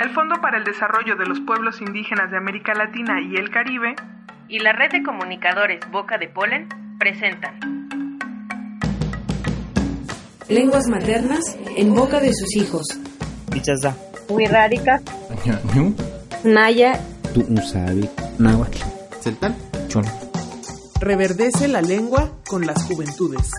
El Fondo para el Desarrollo de los Pueblos Indígenas de América Latina y el Caribe y la red de comunicadores Boca de Polen presentan Lenguas maternas en boca de sus hijos. Bichaza. Wirrárica. Naya. Tu usabi. Náhuatl. Celtal. Chon. Reverdece la lengua con las juventudes.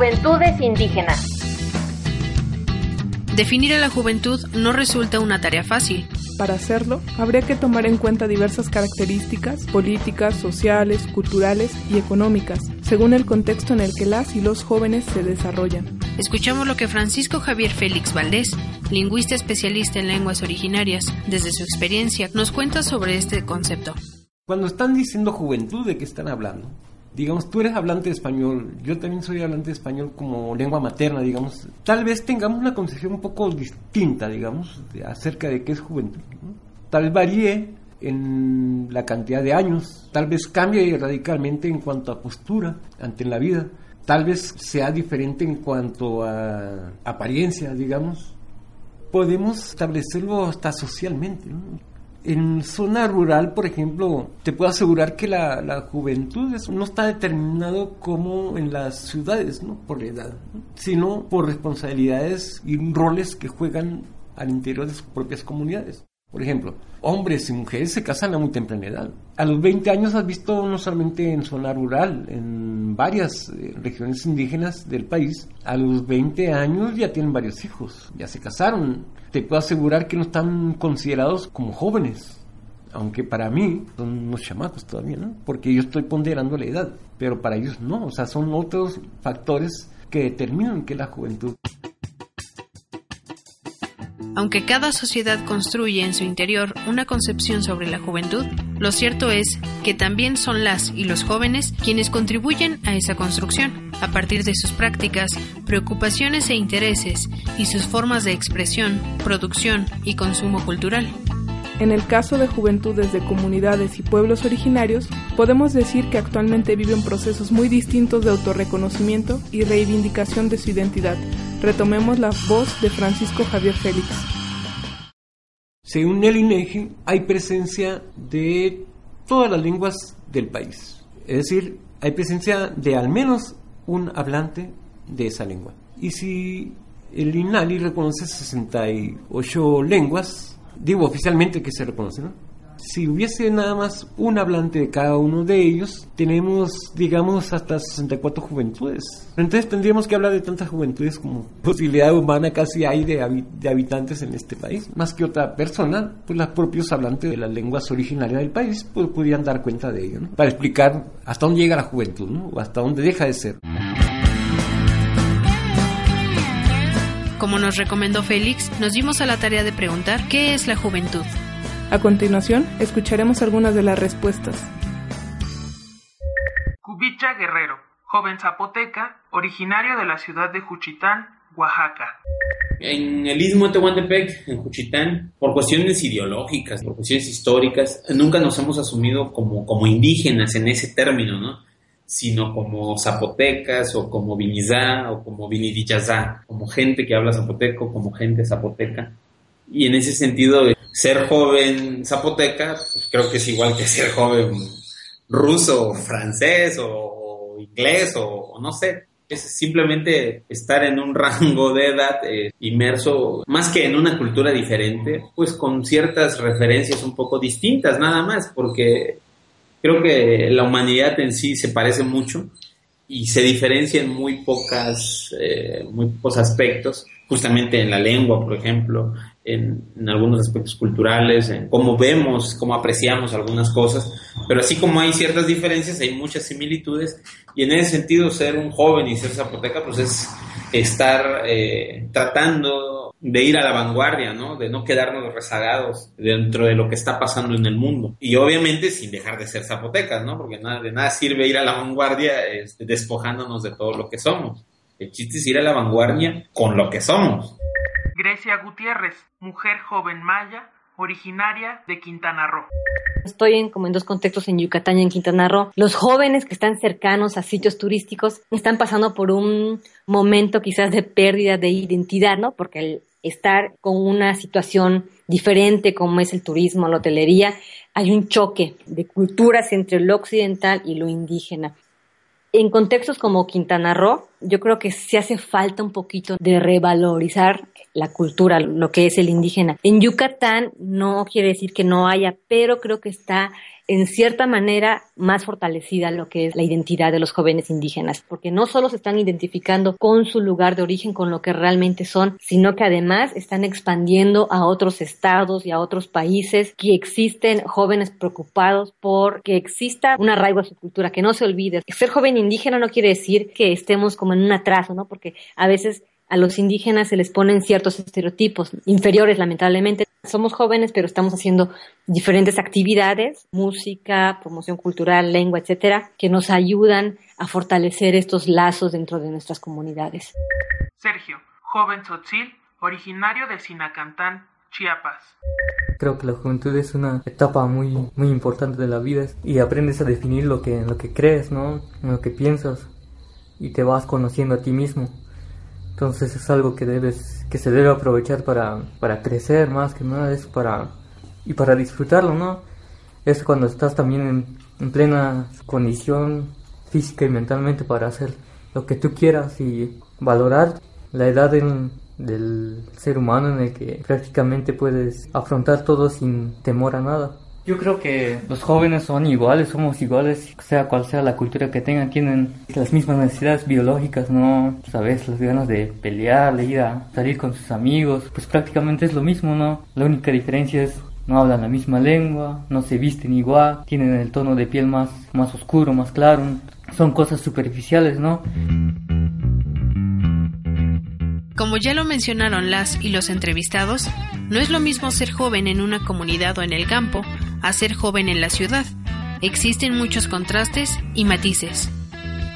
Juventudes indígenas. Definir a la juventud no resulta una tarea fácil. Para hacerlo, habría que tomar en cuenta diversas características políticas, sociales, culturales y económicas, según el contexto en el que las y los jóvenes se desarrollan. Escuchamos lo que Francisco Javier Félix Valdés, lingüista especialista en lenguas originarias, desde su experiencia, nos cuenta sobre este concepto. Cuando están diciendo juventud, ¿de qué están hablando? Digamos, tú eres hablante de español, yo también soy hablante de español como lengua materna, digamos, tal vez tengamos una concepción un poco distinta, digamos, acerca de qué es juventud. Tal vez varíe en la cantidad de años, tal vez cambie radicalmente en cuanto a postura ante la vida, tal vez sea diferente en cuanto a apariencia, digamos. Podemos establecerlo hasta socialmente. ¿no? En zona rural, por ejemplo, te puedo asegurar que la, juventud no está determinado como en las ciudades, ¿no? por la edad, sino por responsabilidades y roles que juegan al interior de sus propias comunidades. Por ejemplo, hombres y mujeres se casan a muy temprana edad. A los 20 años has visto no solamente en zona rural, en varias eh, regiones indígenas del país, a los 20 años ya tienen varios hijos, ya se casaron. Te puedo asegurar que no están considerados como jóvenes, aunque para mí son unos chamacos todavía, ¿no? Porque yo estoy ponderando la edad, pero para ellos no, o sea, son otros factores que determinan que la juventud. Aunque cada sociedad construye en su interior una concepción sobre la juventud, lo cierto es que también son las y los jóvenes quienes contribuyen a esa construcción, a partir de sus prácticas, preocupaciones e intereses y sus formas de expresión, producción y consumo cultural. En el caso de juventudes de comunidades y pueblos originarios, podemos decir que actualmente viven procesos muy distintos de autorreconocimiento y reivindicación de su identidad. Retomemos la voz de Francisco Javier Félix. Según el INEGI, hay presencia de todas las lenguas del país. Es decir, hay presencia de al menos un hablante de esa lengua. Y si el INALI reconoce 68 lenguas, digo oficialmente que se reconoce, ¿no? Si hubiese nada más un hablante de cada uno de ellos, tenemos, digamos, hasta 64 juventudes. Entonces tendríamos que hablar de tantas juventudes como posibilidad humana casi hay de, de habitantes en este país. Más que otra persona, pues los propios hablantes de las lenguas originarias del país pues, podrían dar cuenta de ello, ¿no? Para explicar hasta dónde llega la juventud, ¿no? O hasta dónde deja de ser. Como nos recomendó Félix, nos dimos a la tarea de preguntar qué es la juventud. A continuación, escucharemos algunas de las respuestas. Cubicha Guerrero, joven zapoteca, originario de la ciudad de Juchitán, Oaxaca. En el istmo de Tehuantepec, en Juchitán, por cuestiones ideológicas, por cuestiones históricas, nunca nos hemos asumido como, como indígenas en ese término, ¿no? sino como zapotecas o como vinizá o como vinidillazá, como gente que habla zapoteco, como gente zapoteca. Y en ese sentido, ser joven zapoteca, pues creo que es igual que ser joven ruso, francés o, inglés o, no sé. Es simplemente estar en un rango de edad eh, inmerso, más que en una cultura diferente, pues con ciertas referencias un poco distintas, nada más, porque Creo que la humanidad en sí se parece mucho y se diferencia en muy pocas, eh, muy pocos aspectos, justamente en la lengua, por ejemplo, en, algunos aspectos culturales, en cómo vemos, cómo apreciamos algunas cosas, pero así como hay ciertas diferencias, hay muchas similitudes y en ese sentido ser un joven y ser zapoteca pues es estar eh, tratando de ir a la vanguardia, ¿no? De no quedarnos rezagados dentro de lo que está pasando en el mundo. Y obviamente sin dejar de ser zapotecas, ¿no? Porque nada, de nada sirve ir a la vanguardia este, despojándonos de todo lo que somos. El chiste es ir a la vanguardia con lo que somos. Grecia Gutiérrez, mujer joven maya, originaria de Quintana Roo. Estoy en como en dos contextos en Yucatán y en Quintana Roo. Los jóvenes que están cercanos a sitios turísticos están pasando por un momento quizás de pérdida de identidad, ¿no? Porque el estar con una situación diferente como es el turismo, la hotelería, hay un choque de culturas entre lo occidental y lo indígena. En contextos como Quintana Roo, yo creo que se hace falta un poquito de revalorizar la cultura, lo que es el indígena. En Yucatán no quiere decir que no haya, pero creo que está en cierta manera más fortalecida lo que es la identidad de los jóvenes indígenas, porque no solo se están identificando con su lugar de origen, con lo que realmente son, sino que además están expandiendo a otros estados y a otros países que existen jóvenes preocupados por que exista un arraigo a su cultura, que no se olvide. Ser joven indígena no quiere decir que estemos como en un atraso, ¿no? Porque a veces a los indígenas se les ponen ciertos estereotipos inferiores, lamentablemente. Somos jóvenes, pero estamos haciendo diferentes actividades, música, promoción cultural, lengua, etcétera, que nos ayudan a fortalecer estos lazos dentro de nuestras comunidades. Sergio, joven tzotzil, originario de Sinacantán, Chiapas. Creo que la juventud es una etapa muy, muy importante de la vida y aprendes a definir lo que, lo que crees, ¿no? Lo que piensas y te vas conociendo a ti mismo. Entonces es algo que debes, que se debe aprovechar para, para crecer más que nada, es para, y para disfrutarlo, ¿no? Es cuando estás también en, en plena condición física y mentalmente para hacer lo que tú quieras y valorar la edad del ser humano en el que prácticamente puedes afrontar todo sin temor a nada. Yo creo que los jóvenes son iguales, somos iguales, sea cual sea la cultura que tengan, tienen las mismas necesidades biológicas, ¿no? Sabes, las ganas de pelear, de ir a salir con sus amigos, pues prácticamente es lo mismo, ¿no? La única diferencia es no hablan la misma lengua, no se visten igual, tienen el tono de piel más, más oscuro, más claro, son cosas superficiales, ¿no? Como ya lo mencionaron las y los entrevistados, no es lo mismo ser joven en una comunidad o en el campo a ser joven en la ciudad. Existen muchos contrastes y matices.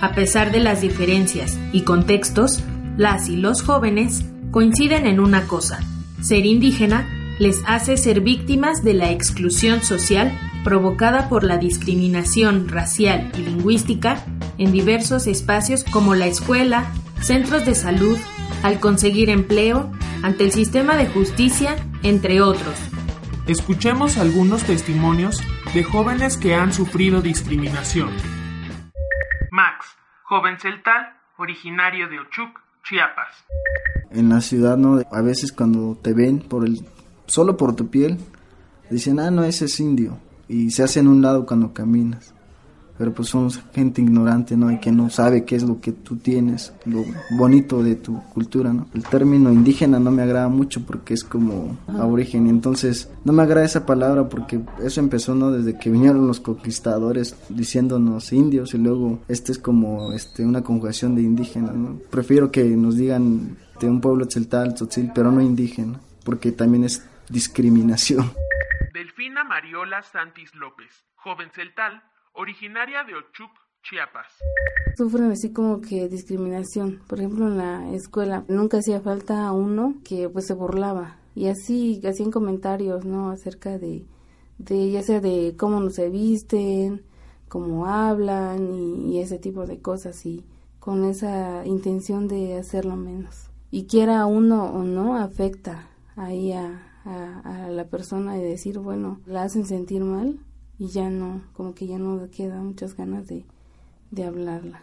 A pesar de las diferencias y contextos, las y los jóvenes coinciden en una cosa. Ser indígena les hace ser víctimas de la exclusión social provocada por la discriminación racial y lingüística en diversos espacios como la escuela, centros de salud, al conseguir empleo, ante el sistema de justicia, entre otros. Escuchemos algunos testimonios de jóvenes que han sufrido discriminación. Max, joven celtal, originario de Ochuc, Chiapas. En la ciudad, ¿no? A veces cuando te ven por el solo por tu piel, dicen, ah, no, ese es indio. Y se hacen un lado cuando caminas pero pues somos gente ignorante, ¿no? Y que no sabe qué es lo que tú tienes, lo bonito de tu cultura, ¿no? El término indígena no me agrada mucho porque es como aborigen, y entonces no me agrada esa palabra porque eso empezó, ¿no? Desde que vinieron los conquistadores diciéndonos indios y luego este es como este una conjugación de indígena, ¿no? Prefiero que nos digan de un pueblo celtal, tzotzil, pero no indígena, porque también es discriminación. Delfina Mariola Santis López, joven celtal, originaria de Ochuc, Chiapas. Sufren así como que discriminación. Por ejemplo, en la escuela nunca hacía falta a uno que pues se burlaba y así hacían comentarios, ¿no? Acerca de, de ya sea de cómo nos se visten, cómo hablan y, ese tipo de cosas y con esa intención de hacerlo menos. Y quiera uno o no, afecta ahí a, a, a la persona y decir, bueno, la hacen sentir mal y ya no, como que ya no queda muchas ganas de, de hablarla.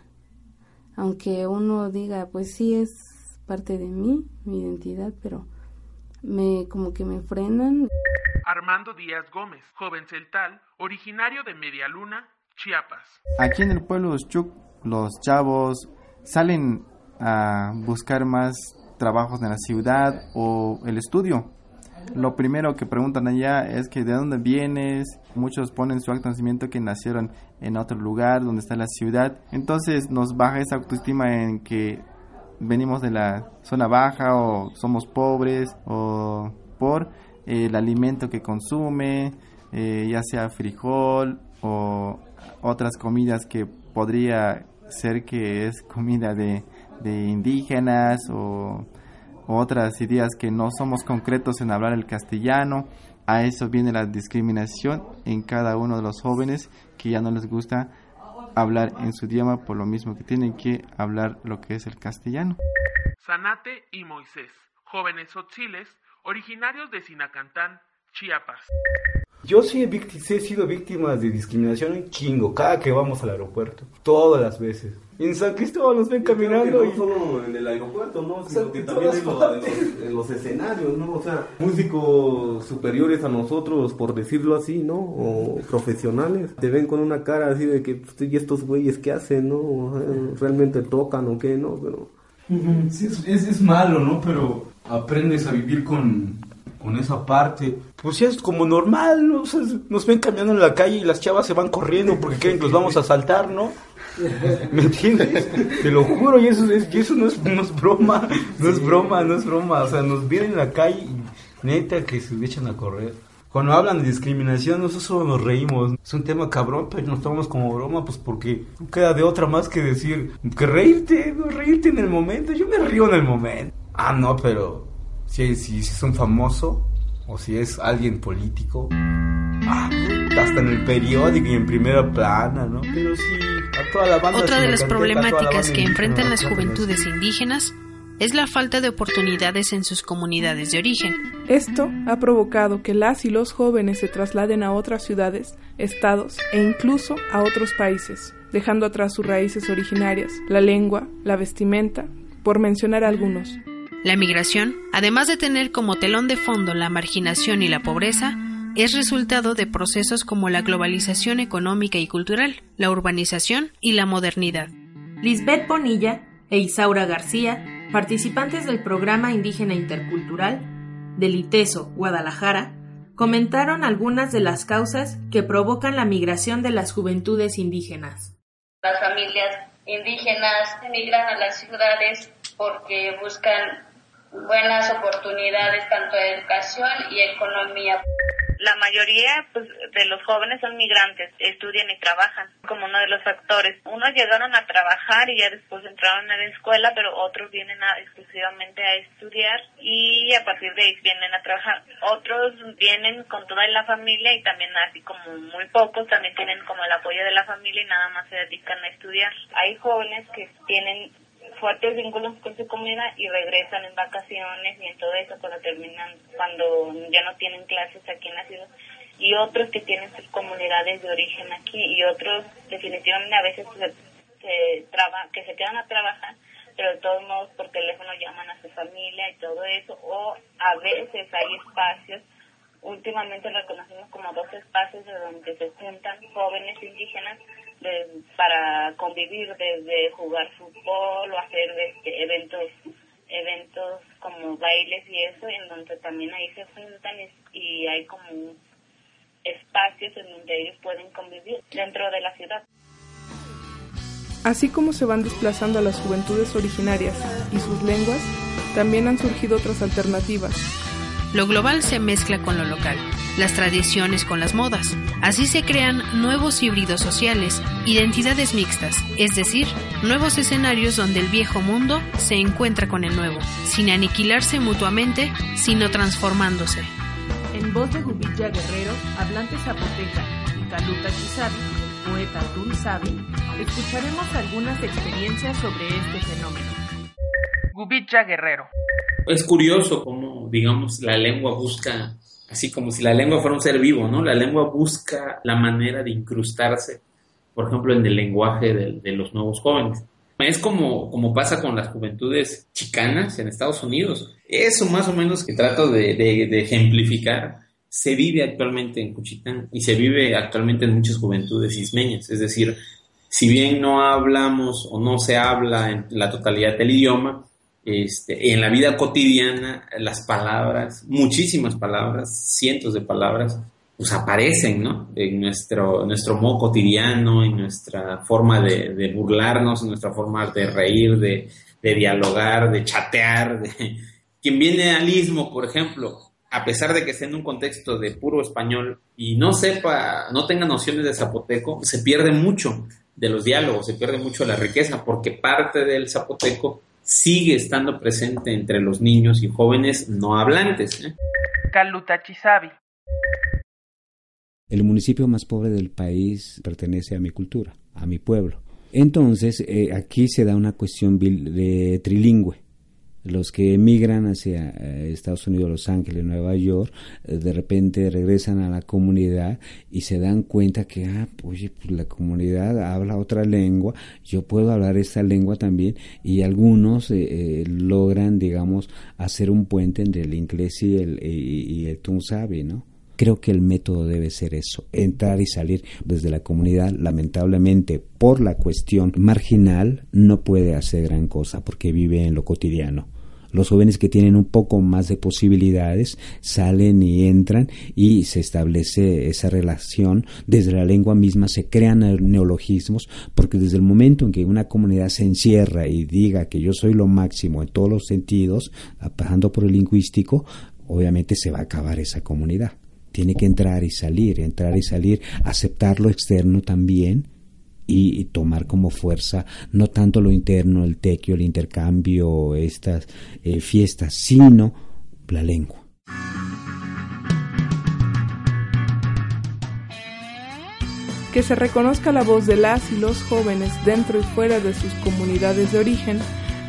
Aunque uno diga, pues sí es parte de mí, mi identidad, pero me como que me frenan. Armando Díaz Gómez, joven celtal, originario de Media Luna, Chiapas. Aquí en el pueblo de Chuc, los chavos salen a buscar más trabajos en la ciudad o el estudio. Lo primero que preguntan allá es que de dónde vienes. Muchos ponen su acto de nacimiento que nacieron en otro lugar donde está la ciudad. Entonces nos baja esa autoestima en que venimos de la zona baja o somos pobres o por el alimento que consume, eh, ya sea frijol o otras comidas que podría ser que es comida de indígenas o otras ideas que no somos concretos en hablar el castellano. A eso viene la discriminación en cada uno de los jóvenes que ya no les gusta hablar en su idioma por lo mismo que tienen que hablar lo que es el castellano. Sanate y Moisés, jóvenes otziles, originarios de Sinacantán, Chiapas. Yo sí he, sido víctima de discriminación en chingo, cada que vamos al aeropuerto, todas las veces. En San Cristóbal nos ven caminando. no solo en el aeropuerto, ¿no? Sino que también en los, en los, escenarios, ¿no? O sea, músicos superiores a nosotros, por decirlo así, ¿no? O profesionales. Te ven con una cara así de que, pues, ¿y estos güeyes qué hacen, no? ¿Realmente tocan o qué, no? Pero... Sí, es, es malo, ¿no? Pero aprendes a vivir con con esa parte. Pues ya es como normal, ¿no? nos ven caminando en la calle y las chavas se van corriendo porque creen que los vamos a saltar, ¿no? ¿Me entiendes? Te lo juro, y eso, es, y eso no, es, no es broma, no es broma, no es broma. O sea, nos vienen en la calle y neta que se echan a correr. Cuando hablan de discriminación, nosotros solo nos reímos. Es un tema cabrón, pero nos tomamos como broma, pues porque no queda de otra más que decir que reírte, no reírte en el momento. Yo me río en el momento. Ah, no, pero si, si, es un famoso o si es alguien político, ah, hasta en el periódico y en primera plana, ¿no? Pero sí, a toda la banda. Otra de las problemáticas que enfrentan las juventudes indígenas es la falta de oportunidades en sus comunidades de origen. Esto ha provocado que las y los jóvenes se trasladen a otras ciudades, estados e incluso a otros países, dejando atrás sus raíces originarias, la lengua, la vestimenta, por mencionar algunos. La migración, además de tener como telón de fondo la marginación y la pobreza, es resultado de procesos como la globalización económica y cultural, la urbanización y la modernidad. Lisbeth Bonilla e Isaura García, participantes del programa indígena intercultural del ITESO, Guadalajara, comentaron algunas de las causas que provocan la migración de las juventudes indígenas. Las familias indígenas emigran a las ciudades porque buscan buenas oportunidades tanto de educación y economía. La mayoría pues, de los jóvenes son migrantes, estudian y trabajan como uno de los factores. Unos llegaron a trabajar y ya después entraron a la escuela, pero otros vienen exclusivamente a estudiar y a partir de ahí vienen a trabajar. Otros vienen con toda la familia y también así como muy pocos también tienen como el apoyo de la familia y nada más se dedican a estudiar. Hay jóvenes que tienen fuertes vínculos con su comunidad y regresan en vacaciones y en todo eso cuando terminan, cuando ya no tienen clases aquí en la ciudad. Y otros que tienen sus comunidades de origen aquí y otros definitivamente a veces se, se traba, que se quedan a trabajar pero de todos modos por teléfono llaman a su familia y todo eso. O a veces hay espacios últimamente reconocemos como dos espacios de donde se juntan jóvenes indígenas para convivir, desde jugar fútbol o hacer este, eventos eventos como bailes y eso, en donde también ahí se juntan y, hay como espacios en donde ellos pueden convivir dentro de la ciudad. Así como se van desplazando a las juventudes originarias y sus lenguas, también han surgido otras alternativas. Lo global se mezcla con lo local las tradiciones con las modas. Así se crean nuevos híbridos sociales, identidades mixtas, es decir, nuevos escenarios donde el viejo mundo se encuentra con el nuevo, sin aniquilarse mutuamente, sino transformándose. En voz de Gubilla Guerrero, hablante zapoteca, y Caluta Chisabi, poeta Turisabi, escucharemos algunas experiencias sobre este fenómeno. Gubilla Guerrero. Es curioso cómo, digamos, la lengua busca así como si la lengua fuera un ser vivo, ¿no? La lengua busca la manera de incrustarse, por ejemplo, en el lenguaje de, los nuevos jóvenes. Es como, como pasa con las juventudes chicanas en Estados Unidos. Eso más o menos que trato de, de ejemplificar se vive actualmente en Cuchitán y se vive actualmente en muchas juventudes ismeñas. Es decir, si bien no hablamos o no se habla en la totalidad del idioma, Este, en la vida cotidiana, las palabras, muchísimas palabras, cientos de palabras, pues aparecen, ¿no? En nuestro, nuestro modo cotidiano, en nuestra forma de, burlarnos, en nuestra forma de reír, de, de dialogar, de chatear. De... Quien viene al istmo, por ejemplo, a pesar de que esté en un contexto de puro español y no sepa, no tenga nociones de zapoteco, se pierde mucho de los diálogos, se pierde mucho la riqueza, porque parte del zapoteco sigue estando presente entre los niños y jóvenes no hablantes. ¿eh? El municipio más pobre del país pertenece a mi cultura, a mi pueblo. Entonces, eh, aquí se da una cuestión de trilingüe los que emigran hacia eh, Estados Unidos, Los Ángeles, Nueva York, eh, de repente regresan a la comunidad y se dan cuenta que, ah, oye, pues la comunidad habla otra lengua, yo puedo hablar esta lengua también, y algunos eh, logran, digamos, hacer un puente entre el inglés y el, y, el ¿no? Creo que el método debe ser eso, entrar y salir desde la comunidad, lamentablemente por la cuestión marginal, no puede hacer gran cosa porque vive en lo cotidiano. Los jóvenes que tienen un poco más de posibilidades salen y entran y se establece esa relación. Desde la lengua misma se crean neologismos porque desde el momento en que una comunidad se encierra y diga que yo soy lo máximo en todos los sentidos, pasando por el lingüístico, obviamente se va a acabar esa comunidad tiene que entrar y salir, entrar y salir, aceptar lo externo también y, tomar como fuerza no tanto lo interno, el tequio, el intercambio, estas eh, fiestas, sino la lengua. Que se reconozca la voz de las y los jóvenes dentro y fuera de sus comunidades de origen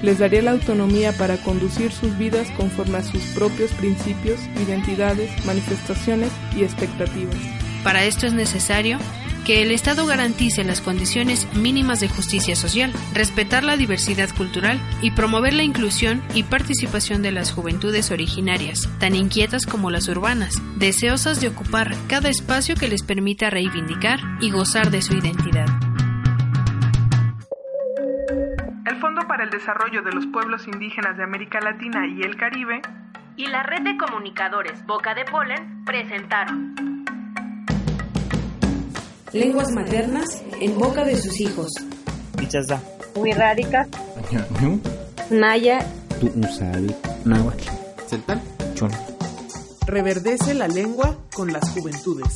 les daría la autonomía para conducir sus vidas conforme a sus propios principios, identidades, manifestaciones y expectativas. Para esto es necesario que el Estado garantice las condiciones mínimas de justicia social, respetar la diversidad cultural y promover la inclusión y participación de las juventudes originarias, tan inquietas como las urbanas, deseosas de ocupar cada espacio que les permita reivindicar y gozar de su identidad. Fondo para el Desarrollo de los Pueblos Indígenas de América Latina y el Caribe y la Red de Comunicadores Boca de Polen presentaron Lenguas maternas en boca de sus hijos. Wixárika. Maya. Tu'unsabi. Náhuatl. Reverdece la lengua con las juventudes.